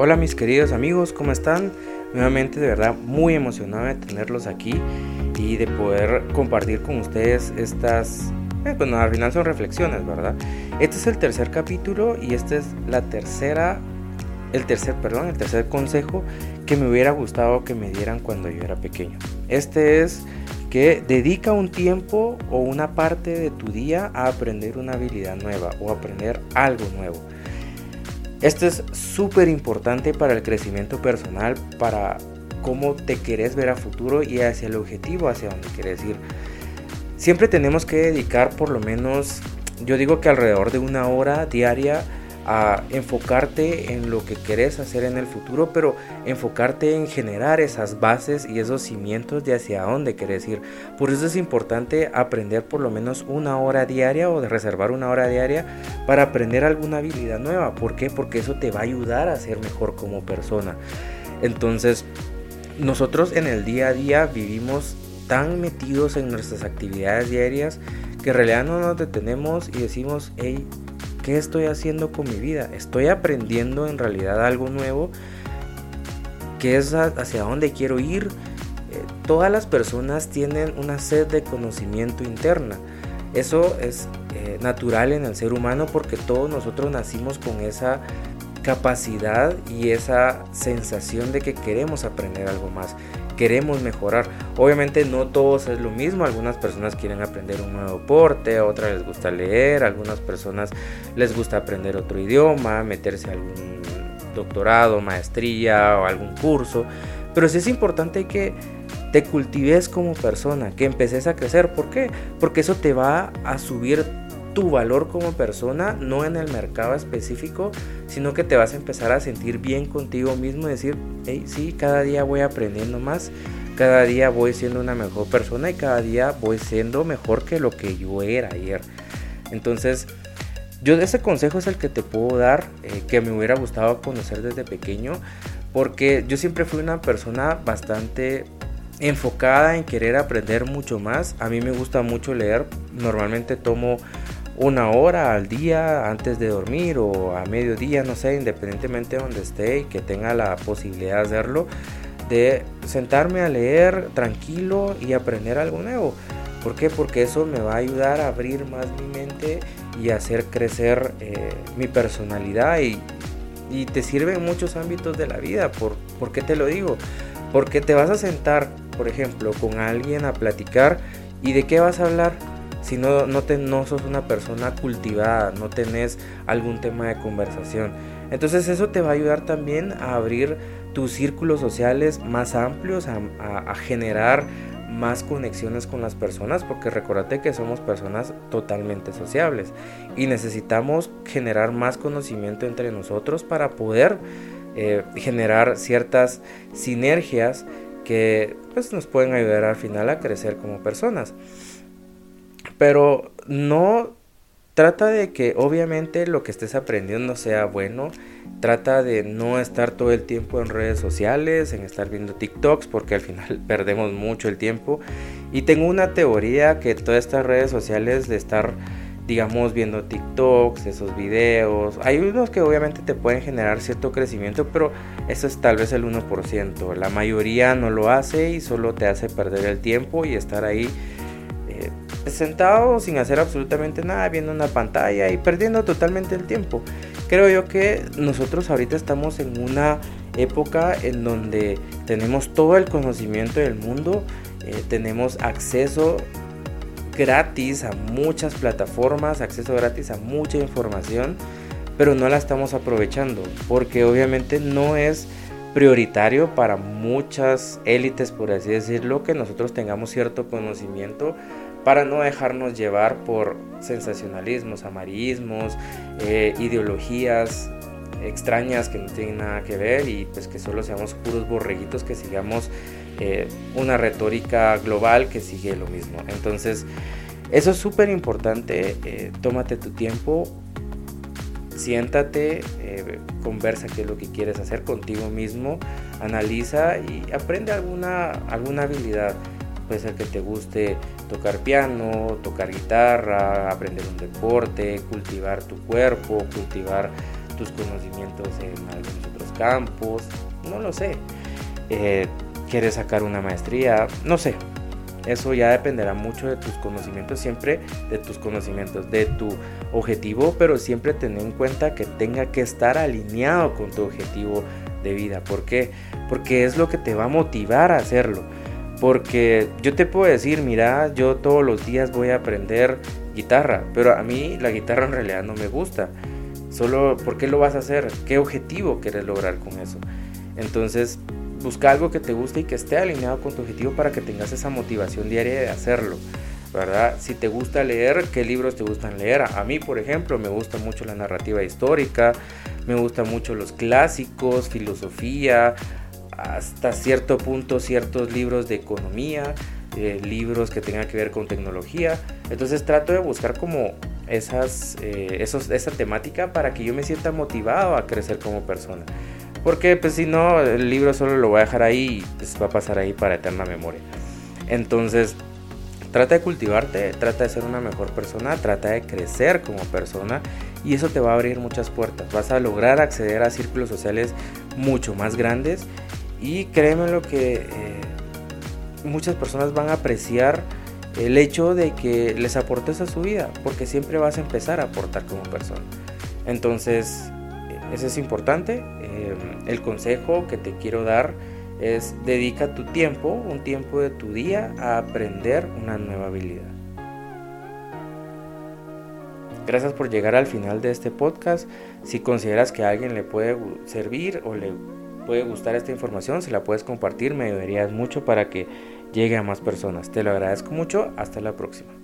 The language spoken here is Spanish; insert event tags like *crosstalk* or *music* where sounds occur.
Hola mis queridos amigos, ¿cómo están? Nuevamente de verdad muy emocionado de tenerlos aquí y de poder compartir con ustedes estas, eh, bueno al final son reflexiones, ¿verdad? Este es el tercer capítulo y esta es la tercera, el tercer, perdón, el tercer consejo que me hubiera gustado que me dieran cuando yo era pequeño. Este es que dedica un tiempo o una parte de tu día a aprender una habilidad nueva o aprender algo nuevo. Esto es súper importante para el crecimiento personal, para cómo te querés ver a futuro y hacia el objetivo, hacia donde quieres ir. Siempre tenemos que dedicar por lo menos, yo digo que alrededor de una hora diaria a enfocarte en lo que querés hacer en el futuro, pero enfocarte en generar esas bases y esos cimientos de hacia dónde querés ir. Por eso es importante aprender por lo menos una hora diaria o de reservar una hora diaria para aprender alguna habilidad nueva. ¿Por qué? Porque eso te va a ayudar a ser mejor como persona. Entonces, nosotros en el día a día vivimos tan metidos en nuestras actividades diarias que en realidad no nos detenemos y decimos, hey, ¿Qué estoy haciendo con mi vida? ¿Estoy aprendiendo en realidad algo nuevo? ¿Qué es hacia dónde quiero ir? Eh, todas las personas tienen una sed de conocimiento interna. Eso es eh, natural en el ser humano porque todos nosotros nacimos con esa capacidad y esa sensación de que queremos aprender algo más queremos mejorar. Obviamente no todos es lo mismo, algunas personas quieren aprender un nuevo deporte, a otras les gusta leer, algunas personas les gusta aprender otro idioma, meterse a algún doctorado, maestría o algún curso, pero sí es importante que te cultives como persona, que empeces a crecer. ¿Por qué? Porque eso te va a subir tu valor como persona, no en el mercado específico, sino que te vas a empezar a sentir bien contigo mismo y decir, hey, sí, cada día voy aprendiendo más, cada día voy siendo una mejor persona y cada día voy siendo mejor que lo que yo era ayer. Entonces, yo de ese consejo es el que te puedo dar, eh, que me hubiera gustado conocer desde pequeño, porque yo siempre fui una persona bastante enfocada en querer aprender mucho más. A mí me gusta mucho leer, normalmente tomo una hora al día antes de dormir o a mediodía, no sé, independientemente de donde esté y que tenga la posibilidad de hacerlo, de sentarme a leer tranquilo y aprender algo nuevo. ¿Por qué? Porque eso me va a ayudar a abrir más mi mente y hacer crecer eh, mi personalidad y, y, te sirve en muchos ámbitos de la vida. ¿Por, ¿Por qué te lo digo? Porque te vas a sentar, por ejemplo, con alguien a platicar y de qué vas a hablar si no, no, te, no sos una persona cultivada, no tenés algún tema de conversación. Entonces eso te va a ayudar también a abrir tus círculos sociales más amplios, a, generar más conexiones con las personas, porque recordate que somos personas totalmente sociables y necesitamos generar más conocimiento entre nosotros para poder eh, generar ciertas sinergias que pues, nos pueden ayudar al final a crecer como personas. Pero no trata de que obviamente lo que estés aprendiendo sea bueno. Trata de no estar todo el tiempo en redes sociales, en estar viendo TikToks, porque al final *laughs* perdemos mucho el tiempo. Y tengo una teoría que todas estas redes sociales de estar, digamos, viendo TikToks, esos videos, hay unos que obviamente te pueden generar cierto crecimiento, pero eso es tal vez el 1%. La mayoría no lo hace y solo te hace perder el tiempo y estar ahí sentado sin hacer absolutamente nada, viendo una pantalla y perdiendo totalmente el tiempo. Creo yo que nosotros ahorita estamos en una época en donde tenemos todo el conocimiento del mundo, eh, tenemos acceso gratis a muchas plataformas, acceso gratis a mucha información, pero no la estamos aprovechando porque obviamente no es prioritario para muchas élites, por así decirlo, que nosotros tengamos cierto conocimiento para no dejarnos llevar por sensacionalismos, amarillismos, eh, ideologías extrañas que no tienen nada que ver y pues que solo seamos puros borreguitos que sigamos eh, una retórica global que sigue lo mismo. Entonces, eso es súper importante, eh, tómate tu tiempo, siéntate, conversa qué es lo que quieres hacer contigo mismo, analiza y aprende alguna, alguna habilidad puede ser que te guste tocar piano, tocar guitarra, aprender un deporte, cultivar tu cuerpo, cultivar tus conocimientos en algunos otros campos, no lo sé. Eh, quieres sacar una maestría, no sé. Eso ya dependerá mucho de tus conocimientos, siempre de tus conocimientos, de tu objetivo, pero siempre ten en cuenta que tenga que estar alineado con tu objetivo de vida. ¿Por qué? Porque es lo que te va a motivar a hacerlo. Porque yo te puedo decir, mira, yo todos los días voy a aprender guitarra, pero a mí la guitarra en realidad no me gusta. Solo, ¿por qué lo vas a hacer? ¿Qué objetivo quieres lograr con eso? Entonces, busca algo que te guste y que esté alineado con tu objetivo para que tengas esa motivación diaria de hacerlo. ¿verdad? Si te gusta leer, ¿qué libros te gustan leer? A mí, por ejemplo, me gusta mucho la narrativa histórica, me gustan mucho los clásicos, filosofía, hasta cierto punto ciertos libros de economía, eh, libros que tengan que ver con tecnología. Entonces trato de buscar como esas, eh, esa temática para que yo me sienta motivado a crecer como persona. Porque pues si no, el libro solo lo voy a dejar ahí y pues, va a pasar ahí para eterna memoria. Entonces, trata de cultivarte, trata de ser una mejor persona, trata de crecer como persona y eso te va a abrir muchas puertas. Vas a lograr acceder a círculos sociales mucho más grandes y créeme lo que eh, muchas personas van a apreciar el hecho de que les aportes a su vida, porque siempre vas a empezar a aportar como persona. Entonces, eso es importante. Eh, el consejo que te quiero dar es dedica tu tiempo, un tiempo de tu día, a aprender una nueva habilidad. Gracias por llegar al final de este podcast. Si consideras que alguien le puede servir o le puede gustar esta información, se la puedes compartir, me ayudarías mucho para que llegue a más personas. Te lo agradezco mucho, hasta la próxima.